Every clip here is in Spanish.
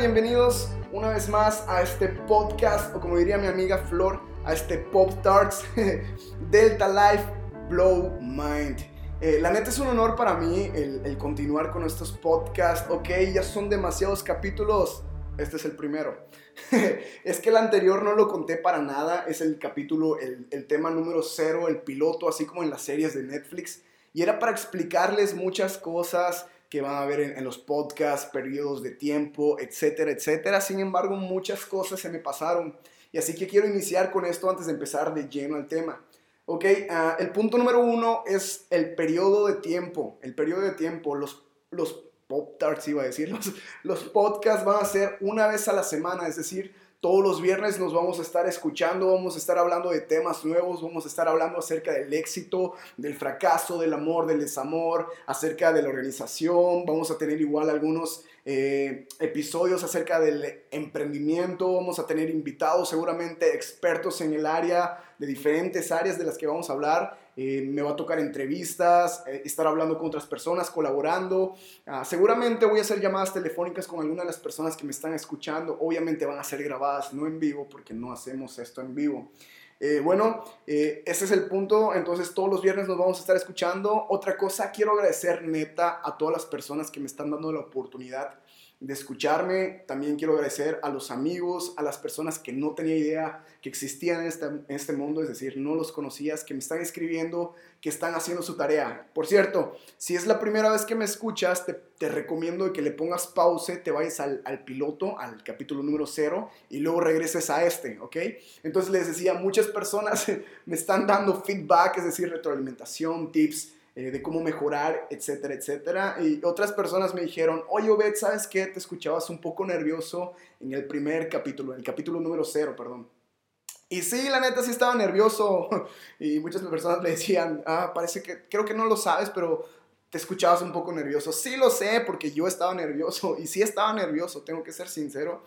Bienvenidos una vez más a este podcast, o como diría mi amiga Flor, a este Pop Tarts Delta Life Blow Mind. Eh, la neta es un honor para mí el, continuar con estos podcasts. Ok, ya son demasiados capítulos. Este es el primero. es que el anterior no lo conté para nada. Es el capítulo, el tema número cero, el piloto, así como en las series de Netflix. Y era para explicarles muchas cosas que van a ver en, en, los podcasts, periodos de tiempo, etcétera, etcétera. Sin embargo, muchas cosas se me pasaron. Y así que quiero iniciar con esto antes de empezar de lleno al tema. Ok, uh, el punto número uno es el periodo de tiempo. El periodo de tiempo, los, los Pop Tarts iba a decir, los, los podcasts van a ser una vez a la semana, es decir, todos los viernes nos vamos a estar escuchando, vamos a estar hablando de temas nuevos, vamos a estar hablando acerca del éxito, del fracaso, del amor, del desamor, acerca de la organización, vamos a tener igual algunos eh, episodios acerca del emprendimiento, vamos a tener invitados seguramente expertos en el área, de diferentes áreas de las que vamos a hablar. Eh, me va a tocar entrevistas, eh, estar hablando con otras personas, colaborando. Uh, seguramente voy a hacer llamadas telefónicas con alguna de las personas que me están escuchando. Obviamente van a ser grabadas, no en vivo, porque no hacemos esto en vivo. Eh, bueno, ese es el punto. Entonces todos los viernes nos vamos a estar escuchando. Otra cosa, quiero agradecer neta a todas las personas que me están dando la oportunidad de escucharme. También quiero agradecer a los amigos, a las personas que no tenía idea que existían en este, en este, mundo, es decir, no los conocías, que me están escribiendo, que están haciendo su tarea. Por cierto, si es la primera vez que me escuchas, te, te recomiendo que le pongas pause, te vayas al, al, piloto, al capítulo número 0, y luego regreses a este, ¿ok? Entonces les decía, muchas personas me están dando feedback, es decir, retroalimentación, tips eh, de cómo mejorar, etcétera, etcétera. Y otras personas me dijeron, oye Obed, ¿sabes qué? Te escuchabas un poco nervioso en el primer capítulo, en el capítulo número cero, perdón. Y sí, la neta sí estaba nervioso. Y muchas personas me decían, ah, parece que, creo que no lo sabes, pero te escuchabas un poco nervioso. Sí lo sé, porque yo estaba nervioso. Y sí estaba nervioso, tengo que ser sincero.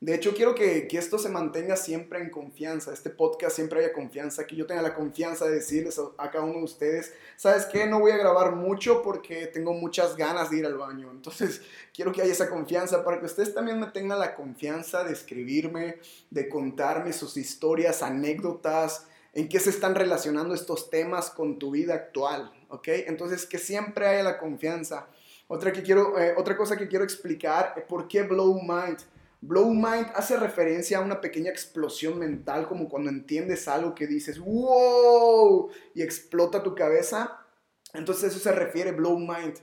De hecho, quiero que, que, esto se mantenga siempre en confianza, este podcast siempre haya confianza, que yo tenga la confianza de decirles a, cada uno de ustedes, ¿sabes qué? No voy a grabar mucho porque tengo muchas ganas de ir al baño. Entonces, quiero que haya esa confianza para que ustedes también me tengan la confianza de escribirme, de contarme sus historias, anécdotas, en qué se están relacionando estos temas con tu vida actual, ¿ok? Entonces, que siempre haya la confianza. Otra, que quiero, eh, otra cosa que quiero explicar, ¿por qué Blow Mind? Blow Mind hace referencia a una pequeña explosión mental, como cuando entiendes algo que dices, wow, y explota tu cabeza. Entonces eso se refiere Blow Mind.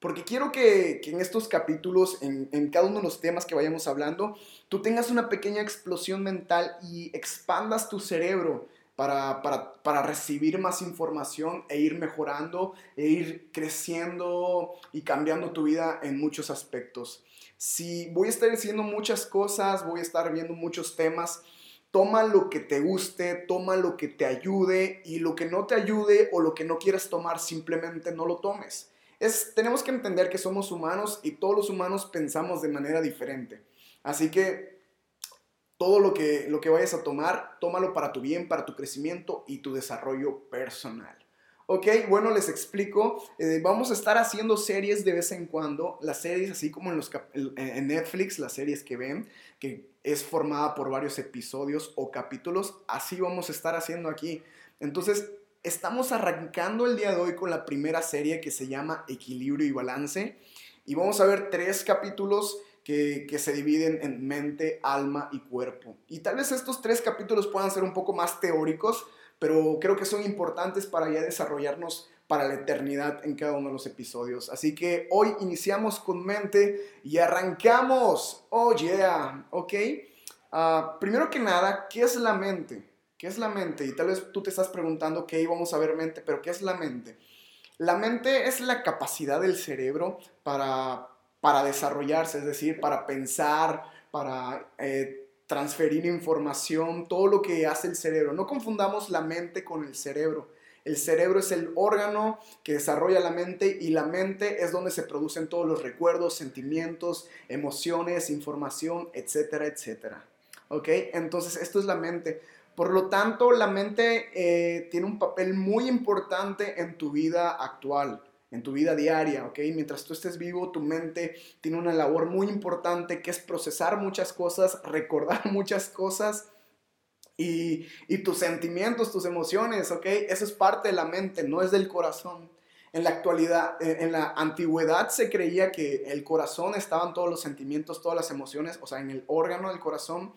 Porque quiero que, en estos capítulos, en, en, cada uno de los temas que vayamos hablando, tú tengas una pequeña explosión mental y expandas tu cerebro para, para, para recibir más información e ir mejorando, e ir creciendo y cambiando tu vida en muchos aspectos si voy a estar diciendo muchas cosas, voy a estar viendo muchos temas, toma lo que te guste, toma lo que te ayude y lo que no te ayude o lo que no quieras tomar, simplemente no lo tomes. Es, tenemos que entender que somos humanos y todos los humanos pensamos de manera diferente. Así que todo lo que, lo que vayas a tomar, tómalo para tu bien, para tu crecimiento y tu desarrollo personal. Ok, bueno, les explico. Eh, vamos a estar haciendo series de vez en cuando. Las series, así como en, los en Netflix, las series que ven, que es formada por varios episodios o capítulos, así vamos a estar haciendo aquí. Entonces, estamos arrancando el día de hoy con la primera serie que se llama Equilibrio y Balance. Y vamos a ver tres capítulos que, que, se dividen en mente, alma y cuerpo. Y tal vez estos tres capítulos puedan ser un poco más teóricos, pero creo que son importantes para ya desarrollarnos para la eternidad en cada uno de los episodios. Así que hoy iniciamos con mente y arrancamos. Oh, yeah, ok. Uh, primero que nada, ¿qué es la mente? ¿Qué es la mente? Y tal vez tú te estás preguntando, ok, vamos a ver mente, pero ¿qué es la mente? La mente es la capacidad del cerebro para, para desarrollarse, es decir, para pensar, para eh, transferir información, todo lo que hace el cerebro. No confundamos la mente con el cerebro. El cerebro es el órgano que desarrolla la mente y la mente es donde se producen todos los recuerdos, sentimientos, emociones, información, etcétera, etcétera. ¿Ok? Entonces, esto es la mente. Por lo tanto, la mente eh, tiene un papel muy importante en tu vida actual. En tu vida diaria, ¿ok? Mientras tú estés vivo, tu mente tiene una labor muy importante que es procesar muchas cosas, recordar muchas cosas y, y tus sentimientos, tus emociones, ¿ok? Eso es parte de la mente, no es del corazón. En la actualidad, en la antigüedad se creía que el corazón estaban todos los sentimientos, todas las emociones, o sea, en el órgano del corazón.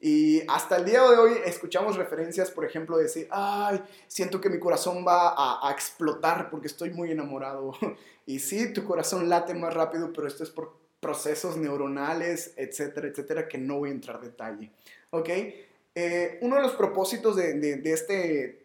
Y hasta el día de hoy escuchamos referencias, por ejemplo, de decir, ay, siento que mi corazón va a, explotar porque estoy muy enamorado. Y sí, tu corazón late más rápido, pero esto es por procesos neuronales, etcétera, etcétera, que no voy a entrar en detalle. ¿Ok? Eh, uno de los propósitos de este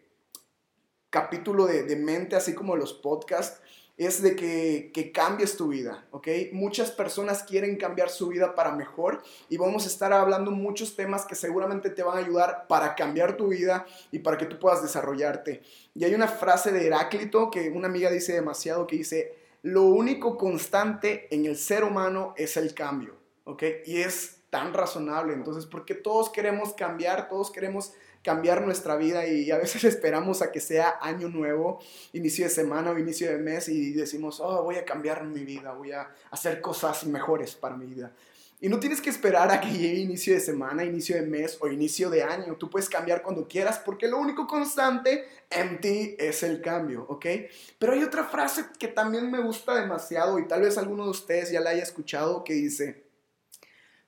capítulo de, de, mente, así como los podcasts, es de que, que, cambies tu vida, ¿ok? Muchas personas quieren cambiar su vida para mejor y vamos a estar hablando muchos temas que seguramente te van a ayudar para cambiar tu vida y para que tú puedas desarrollarte. Y hay una frase de Heráclito que una amiga dice demasiado que dice, lo único constante en el ser humano es el cambio, ¿ok? Y es tan razonable, entonces, porque todos queremos cambiar, todos queremos cambiar nuestra vida y a veces esperamos a que sea año nuevo, inicio de semana o inicio de mes y decimos, oh, voy a cambiar mi vida, voy a hacer cosas mejores para mi vida. Y no tienes que esperar a que llegue inicio de semana, inicio de mes o inicio de año. Tú puedes cambiar cuando quieras porque lo único constante en ti es el cambio, ¿ok? Pero hay otra frase que también me gusta demasiado y tal vez alguno de ustedes ya la haya escuchado que dice,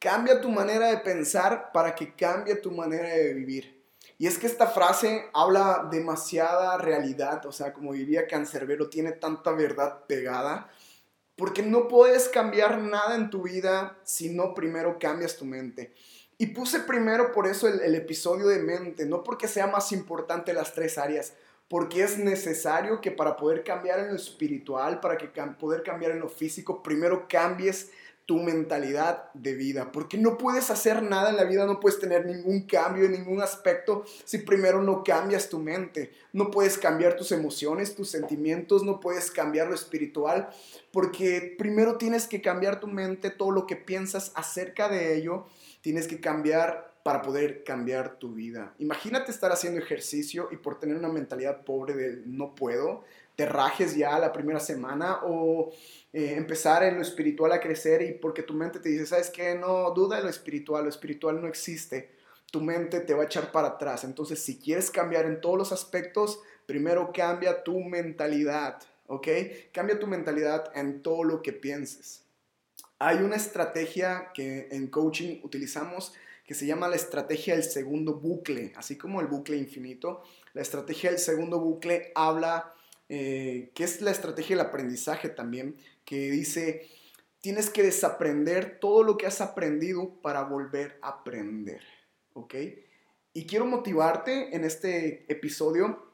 cambia tu manera de pensar para que cambie tu manera de vivir. Y es que esta frase habla demasiada realidad, o sea, como diría Cancerbero, tiene tanta verdad pegada, porque no puedes cambiar nada en tu vida si no primero cambias tu mente. Y puse primero por eso el, episodio de mente, no porque sea más importante las tres áreas, porque es necesario que para poder cambiar en lo espiritual, para que poder cambiar en lo físico, primero cambies tu mentalidad de vida, porque no puedes hacer nada en la vida, no puedes tener ningún cambio en ningún aspecto si primero no cambias tu mente, no puedes cambiar tus emociones, tus sentimientos, no puedes cambiar lo espiritual, porque primero tienes que cambiar tu mente, todo lo que piensas acerca de ello, tienes que cambiar para poder cambiar tu vida. Imagínate estar haciendo ejercicio y por tener una mentalidad pobre de no puedo, te rajes ya la primera semana o eh, empezar en lo espiritual a crecer y porque tu mente te dice, ¿sabes qué? No, duda de lo espiritual, lo espiritual no existe. Tu mente te va a echar para atrás. Entonces, si quieres cambiar en todos los aspectos, primero cambia tu mentalidad, ¿ok? Cambia tu mentalidad en todo lo que pienses. Hay una estrategia que en coaching utilizamos que se llama la estrategia del segundo bucle, así como el bucle infinito. La estrategia del segundo bucle habla eh, que es la estrategia del aprendizaje también, que dice, tienes que desaprender todo lo que has aprendido para volver a aprender, ¿ok? Y quiero motivarte en este episodio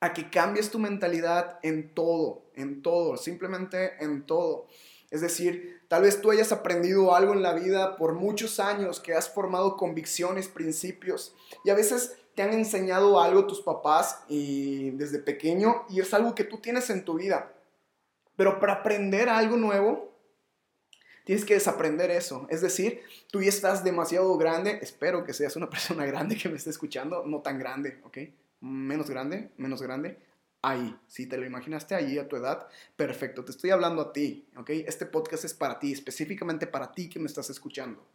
a que cambies tu mentalidad en todo, en todo, simplemente en todo. Es decir, tal vez tú hayas aprendido algo en la vida por muchos años, que has formado convicciones, principios, y a veces te han enseñado algo tus papás y desde pequeño y es algo que tú tienes en tu vida. Pero para aprender algo nuevo, tienes que desaprender eso. Es decir, tú ya estás demasiado grande, espero que seas una persona grande que me esté escuchando, no tan grande, ¿ok? Menos grande, menos grande. Ahí, si te lo imaginaste ahí a tu edad, perfecto, te estoy hablando a ti, ¿ok? Este podcast es para ti, específicamente para ti que me estás escuchando.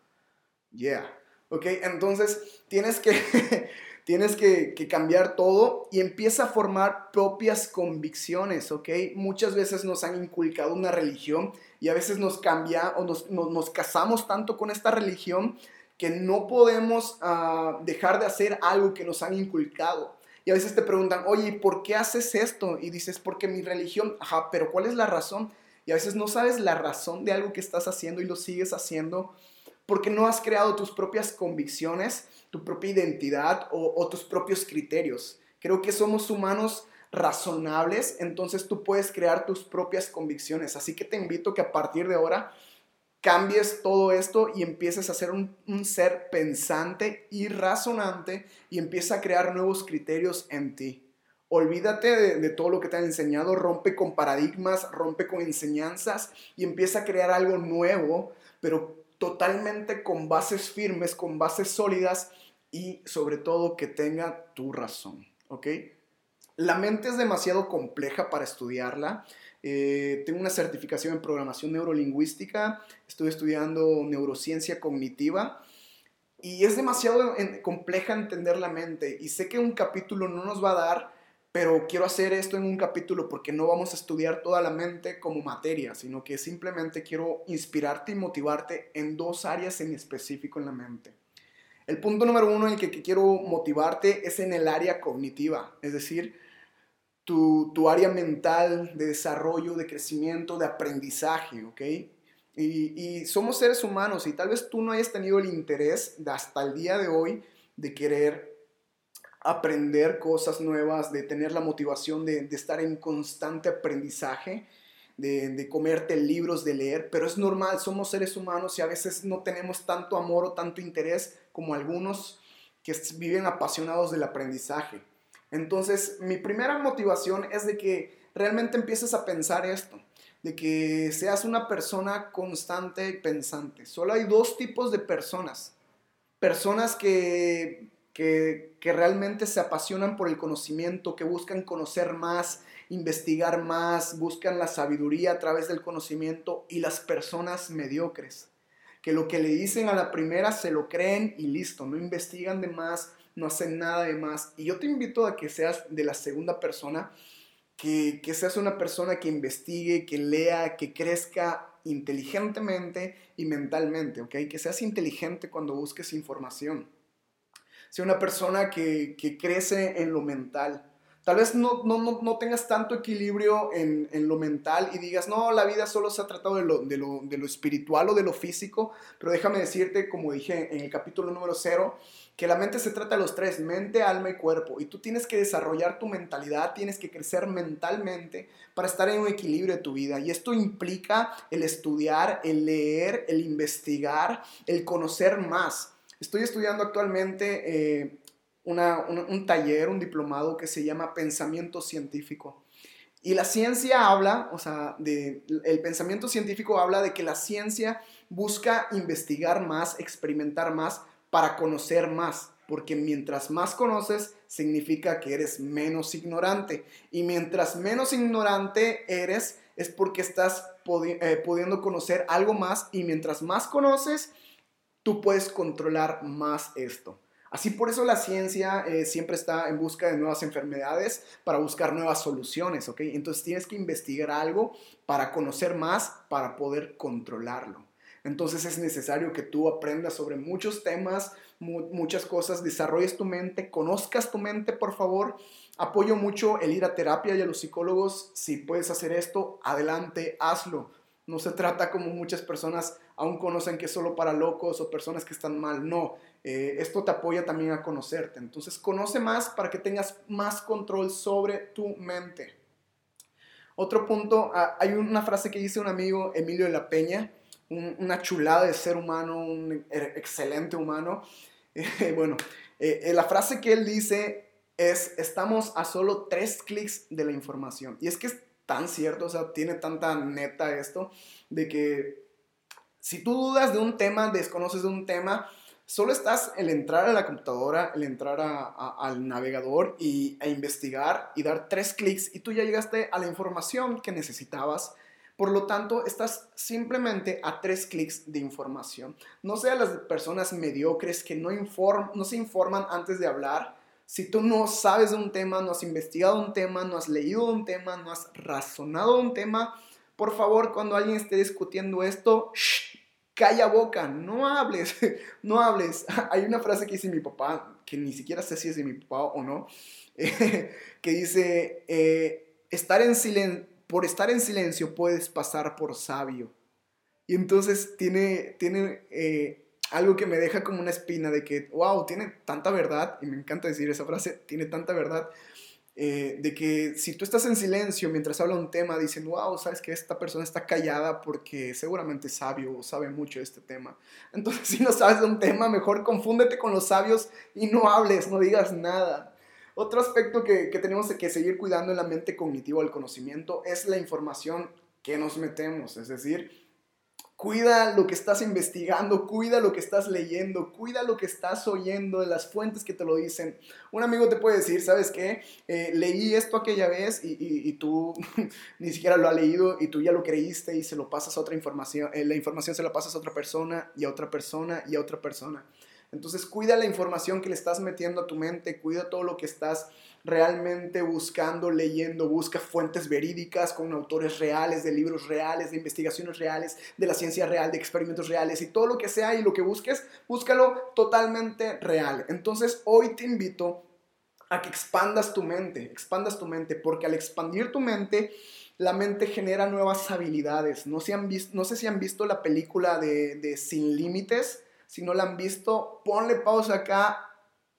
Yeah. ¿Ok? Entonces, tienes que, Tienes que, cambiar todo y empieza a formar propias convicciones, ¿ok? Muchas veces nos han inculcado una religión y a veces nos cambia o nos, casamos tanto con esta religión que no podemos uh, dejar de hacer algo que nos han inculcado. Y a veces te preguntan, oye, ¿por qué haces esto? Y dices, porque mi religión, ajá, pero ¿cuál es la razón? Y a veces no sabes la razón de algo que estás haciendo y lo sigues haciendo porque no has creado tus propias convicciones, tu propia identidad o, tus propios criterios. Creo que somos humanos razonables, entonces tú puedes crear tus propias convicciones. Así que te invito que a partir de ahora cambies todo esto y empieces a ser un, ser pensante y razonante y empieza a crear nuevos criterios en ti. Olvídate de, de, todo lo que te han enseñado, rompe con paradigmas, rompe con enseñanzas y empieza a crear algo nuevo, pero totalmente con bases firmes, con bases sólidas y sobre todo que tenga tu razón, ¿ok? La mente es demasiado compleja para estudiarla. Eh, tengo una certificación en programación neurolingüística, estoy estudiando neurociencia cognitiva y es demasiado compleja entender la mente y sé que un capítulo no nos va a dar, pero quiero hacer esto en un capítulo porque no vamos a estudiar toda la mente como materia, sino que simplemente quiero inspirarte y motivarte en dos áreas en específico en la mente. El punto número uno en el que, quiero motivarte es en el área cognitiva, es decir, tu, área mental de desarrollo, de crecimiento, de aprendizaje, ¿ok? Y, somos seres humanos y tal vez tú no hayas tenido el interés hasta el día de hoy de querer aprender cosas nuevas, de tener la motivación de, estar en constante aprendizaje, de, comerte libros, de leer, pero es normal, somos seres humanos y a veces no tenemos tanto amor o tanto interés como algunos que viven apasionados del aprendizaje. Entonces, mi primera motivación es de que realmente empieces a pensar esto de que seas una persona constante y pensante. Solo hay dos tipos de personas. Personas que, que, realmente se apasionan por el conocimiento, que buscan conocer más, investigar más, buscan la sabiduría a través del conocimiento y las personas mediocres, que lo que le dicen a la primera se lo creen y listo, no investigan de más, no hacen nada de más. Y yo te invito a que seas de la segunda persona que, seas una persona que investigue, que lea, que crezca inteligentemente y mentalmente, ¿ok? Que seas inteligente cuando busques información. Sea una persona que, crece en lo mental. Tal vez no, no, tengas tanto equilibrio en, lo mental y digas, no, la vida solo se ha tratado de lo, de, lo, de lo espiritual o de lo físico, pero déjame decirte, como dije en el capítulo número 0, que la mente se trata de los tres, mente, alma y cuerpo. Y tú tienes que desarrollar tu mentalidad, tienes que crecer mentalmente para estar en un equilibrio de tu vida. Y esto implica el estudiar, el leer, el investigar, el conocer más. Estoy estudiando actualmente eh, un, taller, un diplomado que se llama Pensamiento Científico. Y la ciencia habla, o sea, el pensamiento científico habla de que la ciencia busca investigar más, experimentar más para conocer más, porque mientras más conoces, significa que eres menos ignorante. Y mientras menos ignorante eres, es porque estás eh, pudiendo conocer algo más y mientras más conoces, tú puedes controlar más esto. Así por eso la ciencia eh, siempre está en busca de nuevas enfermedades para buscar nuevas soluciones, ¿ok? Entonces tienes que investigar algo para conocer más, para poder controlarlo. Entonces es necesario que tú aprendas sobre muchos temas, muchas cosas, desarrolles tu mente, conozcas tu mente, por favor. Apoyo mucho el ir a terapia y a los psicólogos. Si puedes hacer esto, adelante, hazlo. No se trata como muchas personas aún conocen que es solo para locos o personas que están mal. No, eh, esto te apoya también a conocerte. Entonces conoce más para que tengas más control sobre tu mente. Otro punto, ah, hay una frase que dice un amigo, Emilio de la Peña, una chulada de ser humano, un er, excelente humano. bueno, eh, eh, la frase que él dice es, estamos a solo tres clics de la información. Y es que es tan cierto, o sea, tiene tanta neta esto, de que si tú dudas de un tema, desconoces de un tema, solo estás el entrar a la computadora, el entrar al navegador y, a investigar y dar tres clics y tú ya llegaste a la información que necesitabas por lo tanto, estás simplemente a tres clics de información. No seas las personas mediocres que no, no se informan antes de hablar. Si tú no sabes de un tema, no has investigado un tema, no has leído un tema, no has razonado un tema, por favor, cuando alguien esté discutiendo esto, calla boca, no hables, no hables. Hay una frase que dice mi papá, que ni siquiera sé si es de mi papá o no, que dice, eh, estar en silencio por estar en silencio puedes pasar por sabio. Y entonces tiene, tiene eh, algo que me deja como una espina de que, wow, tiene tanta verdad, y me encanta decir esa frase, tiene tanta verdad, eh, de que si tú estás en silencio mientras habla un tema, dicen, wow, sabes que esta persona está callada porque seguramente es sabio o sabe mucho de este tema. Entonces, si no sabes de un tema, mejor confúndete con los sabios y no hables, no digas nada. Otro aspecto que, tenemos que seguir cuidando en la mente cognitiva del conocimiento es la información que nos metemos. Es decir, Cuida lo que estás investigando, cuida lo que estás leyendo, cuida lo que estás oyendo de las fuentes que te lo dicen. Un amigo te puede decir, ¿sabes qué? Eh, leí esto aquella vez y, tú ni siquiera lo has leído y tú ya lo creíste y se lo pasas a otra información, eh, la información se la pasas a otra persona y a otra persona y a otra persona. Entonces cuida la información que le estás metiendo a tu mente, cuida todo lo que estás realmente buscando, leyendo, busca fuentes verídicas con autores reales, de libros reales, de investigaciones reales, de la ciencia real, de experimentos reales y todo lo que sea y lo que busques, búscalo totalmente real. Entonces hoy te invito a que expandas tu mente, expandas tu mente, porque al expandir tu mente, la mente genera nuevas habilidades. No, han no sé si han visto la película de, de Sin Límites, si no la han visto, ponle pausa acá,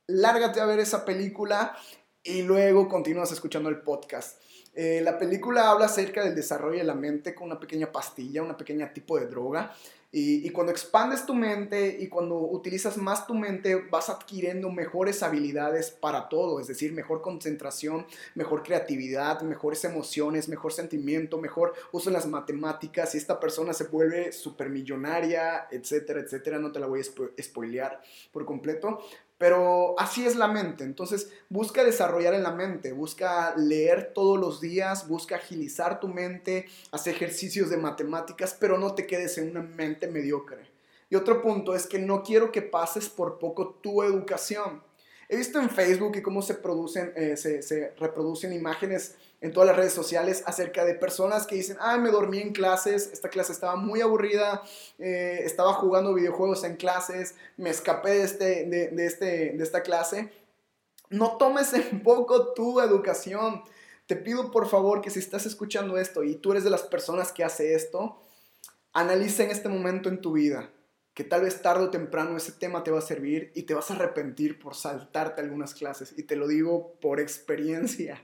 lárgate a ver esa película y luego continúas escuchando el podcast. Eh, la película habla acerca del desarrollo de la mente con una pequeña pastilla, una pequeña tipo de droga. Y, cuando expandes tu mente y cuando utilizas más tu mente, vas adquiriendo mejores habilidades para todo, es decir, mejor concentración, mejor creatividad, mejores emociones, mejor sentimiento, mejor uso en las matemáticas. Y esta persona se vuelve supermillonaria, etcétera, etcétera. No te la voy a spoilear por completo. Pero así es la mente. Entonces, busca desarrollar en la mente, busca leer todos los días, busca agilizar tu mente, haz ejercicios de matemáticas, pero no te quedes en una mente mediocre. Y otro punto es que no quiero que pases por poco tu educación. He visto en Facebook y cómo se, producen, eh, se, reproducen imágenes en todas las redes sociales acerca de personas que dicen, ah, me dormí en clases, esta clase estaba muy aburrida, eh, estaba jugando videojuegos en clases, me escapé de, este, de, este, de esta clase. No tomes en poco tu educación. Te pido por favor que si estás escuchando esto y tú eres de las personas que hace esto, analiza en este momento en tu vida que tal vez tarde o temprano ese tema te va a servir y te vas a arrepentir por saltarte algunas clases. Y te lo digo por experiencia.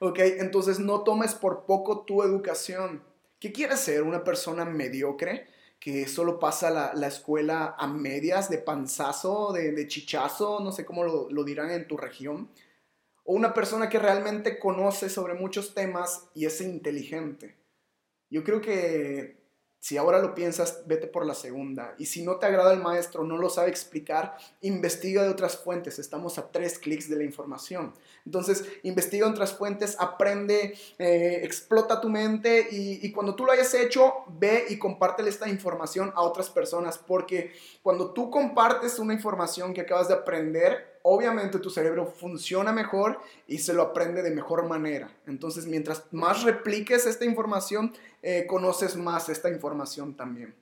¿Ok? Entonces no tomes por poco tu educación. ¿Qué quieres ser? ¿Una persona mediocre? que solo pasa la, escuela a medias, de panzazo, de, chichazo, no sé cómo lo, lo, dirán en tu región, o una persona que realmente conoce sobre muchos temas y es inteligente. Yo creo que si ahora lo piensas, vete por la segunda. Y si no te agrada el maestro, no lo sabe explicar, investiga de otras fuentes. Estamos a tres clics de la información. Entonces, investiga otras fuentes, aprende, eh, explota tu mente y, y, cuando tú lo hayas hecho, ve y compártele esta información a otras personas. Porque cuando tú compartes una información que acabas de aprender, obviamente tu cerebro funciona mejor y se lo aprende de mejor manera. Entonces, mientras más repliques esta información, eh, conoces más esta información también.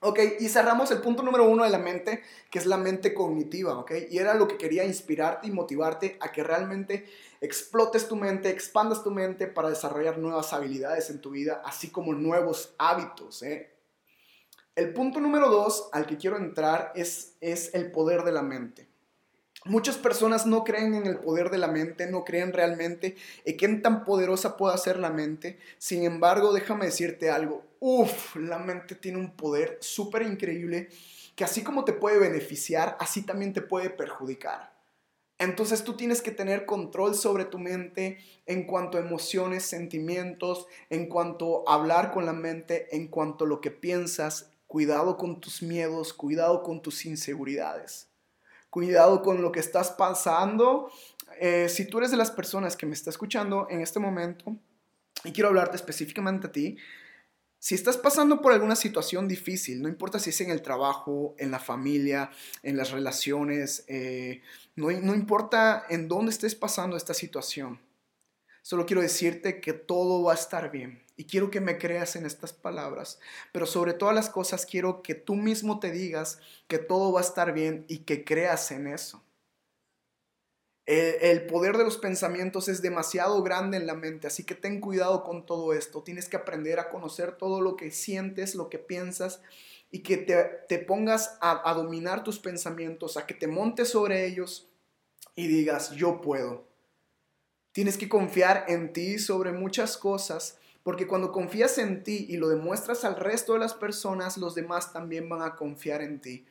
Ok, y cerramos el punto número uno de la mente, que es la mente cognitiva, ok. Y era lo que quería inspirarte y motivarte a que realmente explotes tu mente, expandas tu mente para desarrollar nuevas habilidades en tu vida, así como nuevos hábitos, ¿eh? El punto número dos al que quiero entrar es, es el poder de la mente. Muchas personas no creen en el poder de la mente, no creen realmente en qué tan poderosa puede ser la mente. Sin embargo, déjame decirte algo. Uf, la mente tiene un poder súper increíble que así como te puede beneficiar, así también te puede perjudicar. Entonces tú tienes que tener control sobre tu mente en cuanto a emociones, sentimientos, en cuanto a hablar con la mente, en cuanto a lo que piensas. Cuidado con tus miedos, cuidado con tus inseguridades cuidado con lo que estás pasando. Eh, si tú eres de las personas que me está escuchando en este momento, y quiero hablarte específicamente a ti, si estás pasando por alguna situación difícil, no importa si es en el trabajo, en la familia, en las relaciones, eh, no, no importa en dónde estés pasando esta situación, solo quiero decirte que todo va a estar bien. Y quiero que me creas en estas palabras. Pero sobre todas las cosas quiero que tú mismo te digas que todo va a estar bien y que creas en eso. El, poder de los pensamientos es demasiado grande en la mente, así que ten cuidado con todo esto. Tienes que aprender a conocer todo lo que sientes, lo que piensas y que te, pongas a dominar tus pensamientos, a que te montes sobre ellos y digas, yo puedo. Tienes que confiar en ti sobre muchas cosas porque cuando confías en ti y lo demuestras al resto de las personas, los demás también van a confiar en ti.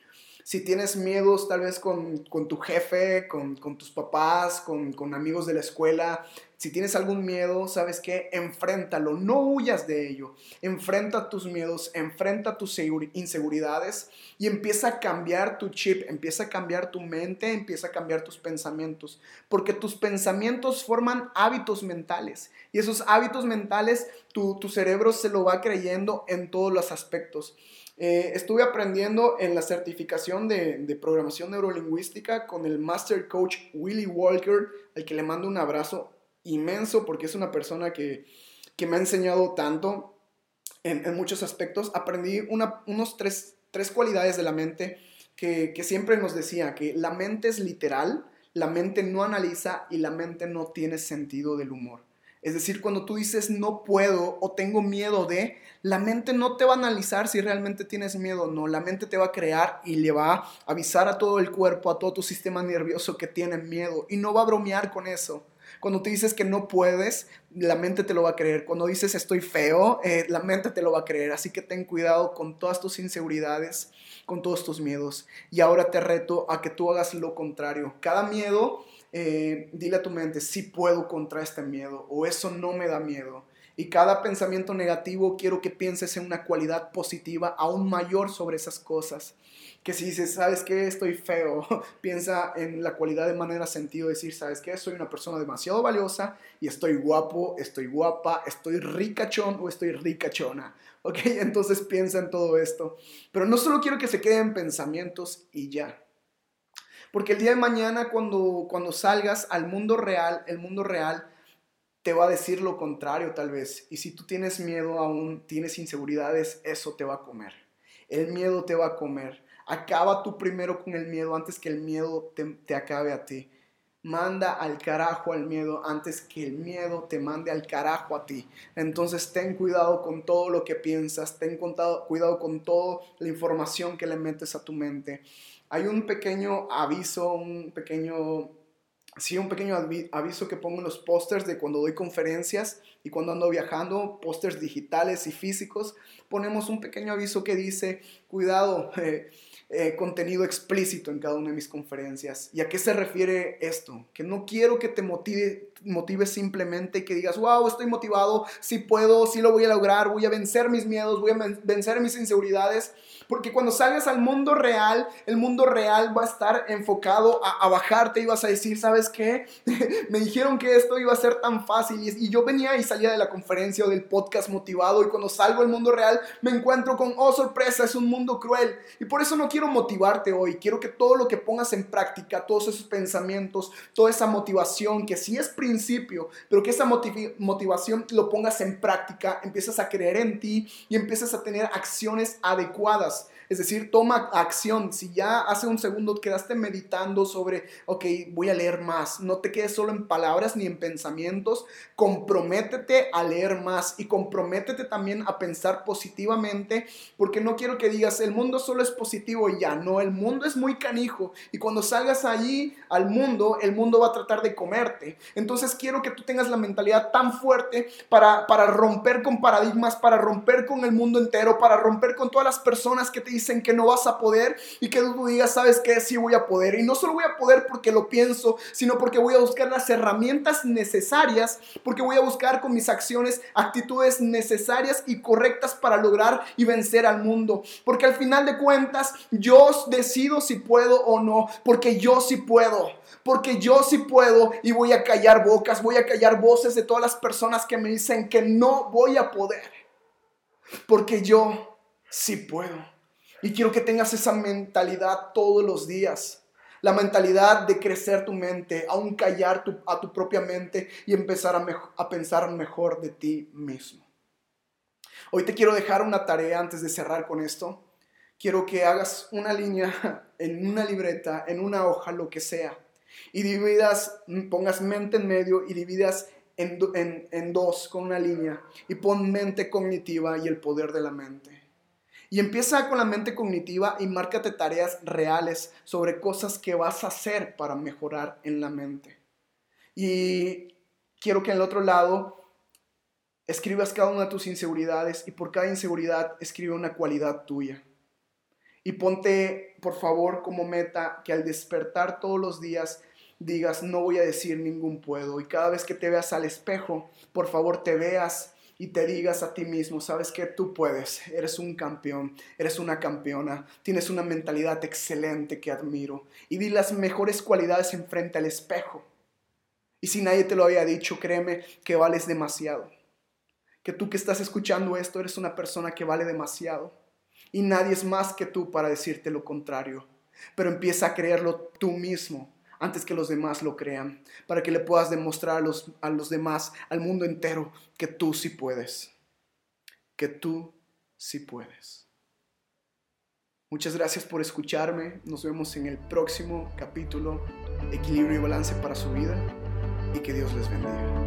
Si tienes miedos tal vez con, tu jefe, con, tus papás, con, con amigos de la escuela, si tienes algún miedo, ¿sabes qué? Enfréntalo, no huyas de ello. Enfrenta tus miedos, enfrenta tus inseguridades y empieza a cambiar tu chip, empieza a cambiar tu mente, empieza a cambiar tus pensamientos. Porque tus pensamientos forman hábitos mentales y esos hábitos mentales tu, cerebro se lo va creyendo en todos los aspectos. Eh, estuve aprendiendo en la certificación de, programación neurolingüística con el Master Coach Willy Walker, al que le mando un abrazo inmenso porque es una persona que, me ha enseñado tanto en, muchos aspectos. Aprendí una, unos tres, cualidades de la mente que, que siempre nos decía, que la mente es literal, la mente no analiza y la mente no tiene sentido del humor. Es decir, cuando tú dices no puedo o tengo miedo de, la mente no te va a analizar si realmente tienes miedo o no. La mente te va a crear y le va a avisar a todo el cuerpo, a todo tu sistema nervioso que tiene miedo y no va a bromear con eso. Cuando te dices que no puedes, la mente te lo va a creer. Cuando dices estoy feo, eh, la mente te lo va a creer. Así que ten cuidado con todas tus inseguridades, con todos tus miedos. Y ahora te reto a que tú hagas lo contrario. Cada miedo, eh, dile a tu mente, sí puedo contra este miedo o eso no me da miedo. Y cada pensamiento negativo quiero que pienses en una cualidad positiva aún mayor sobre esas cosas que si dices, ¿sabes qué? Estoy feo, piensa en la cualidad de manera sentido, decir, ¿sabes qué? Soy una persona demasiado valiosa y estoy guapo, estoy guapa, estoy ricachón o estoy ricachona. ¿Ok? Entonces piensa en todo esto. Pero no solo quiero que se queden pensamientos y ya. Porque el día de mañana cuando, cuando salgas al mundo real, el mundo real te va a decir lo contrario tal vez. Y si tú tienes miedo aún, tienes inseguridades, eso te va a comer. El miedo te va a comer. Acaba tú primero con el miedo antes que el miedo te, acabe a ti. Manda al carajo al miedo antes que el miedo te mande al carajo a ti. Entonces ten cuidado con todo lo que piensas, ten cuidado con toda la información que le metes a tu mente. Hay un pequeño aviso, un pequeño sí, un pequeño aviso que pongo en los pósters de cuando doy conferencias y cuando ando viajando, pósters digitales y físicos, ponemos un pequeño aviso que dice, cuidado, eh, eh, contenido explícito en cada una de mis conferencias. ¿Y a qué se refiere esto? Que no quiero que te motive, motives simplemente que digas, wow, estoy motivado, sí puedo, sí lo voy a lograr, voy a vencer mis miedos, voy a vencer mis inseguridades. Porque cuando salgas al mundo real, el mundo real va a estar enfocado a, bajarte y vas a decir, ¿sabes qué? Me dijeron que esto iba a ser tan fácil. Y, yo venía y salía de la conferencia o del podcast motivado y cuando salgo al mundo real me encuentro con, oh sorpresa, es un mundo cruel. Y por eso no quiero motivarte hoy. Quiero que todo lo que pongas en práctica, todos esos pensamientos, toda esa motivación, que sí es pero que esa motivación lo pongas en práctica, empiezas a creer en ti y empiezas a tener acciones adecuadas. Es decir, toma acción. Si ya hace un segundo quedaste meditando sobre, ok, voy a leer más, no te quedes solo en palabras ni en pensamientos, comprométete a leer más y comprométete también a pensar positivamente, porque no quiero que digas, el mundo solo es positivo y ya, no, el mundo es muy canijo y cuando salgas allí al mundo, el mundo va a tratar de comerte. Entonces quiero que tú tengas la mentalidad tan fuerte para, para romper con paradigmas, para romper con el mundo entero, para romper con todas las personas que te dicen que no vas a poder y que tú digas, sabes que sí voy a poder. Y no solo voy a poder porque lo pienso, sino porque voy a buscar las herramientas necesarias, porque voy a buscar con mis acciones actitudes necesarias y correctas para lograr y vencer al mundo. Porque al final de cuentas, yo decido si puedo o no, porque yo sí puedo porque yo sí puedo y voy a callar bocas, voy a callar voces de todas las personas que me dicen que no voy a poder, porque yo sí puedo. Y quiero que tengas esa mentalidad todos los días. La mentalidad de crecer tu mente, aún callar a tu propia mente y empezar a, pensar mejor de ti mismo. Hoy te quiero dejar una tarea antes de cerrar con esto. Quiero que hagas una línea en una libreta, en una hoja, lo que sea. Y dividas, pongas mente en medio y dividas en, en dos con una línea. Y pon mente cognitiva y el poder de la mente. Y empieza con la mente cognitiva y márcate tareas reales sobre cosas que vas a hacer para mejorar en la mente. Y quiero que en el otro lado escribas cada una de tus inseguridades y por cada inseguridad escribe una cualidad tuya. Y ponte, por favor, como meta que al despertar todos los días digas, no voy a decir ningún puedo. Y cada vez que te veas al espejo, por favor, te veas y te digas a ti mismo, sabes que tú puedes, eres un campeón, eres una campeona, tienes una mentalidad excelente que admiro. Y di las mejores cualidades enfrente al espejo. Y si nadie te lo había dicho, créeme que vales demasiado. Que tú que estás escuchando esto eres una persona que vale demasiado. Y nadie es más que tú para decirte lo contrario. Pero empieza a creerlo tú mismo antes que los demás lo crean, para que le puedas demostrar a los, a los demás, al mundo entero, que tú sí puedes, que tú sí puedes. Muchas gracias por escucharme, nos vemos en el próximo capítulo, Equilibrio y Balance para su vida, y que Dios les bendiga.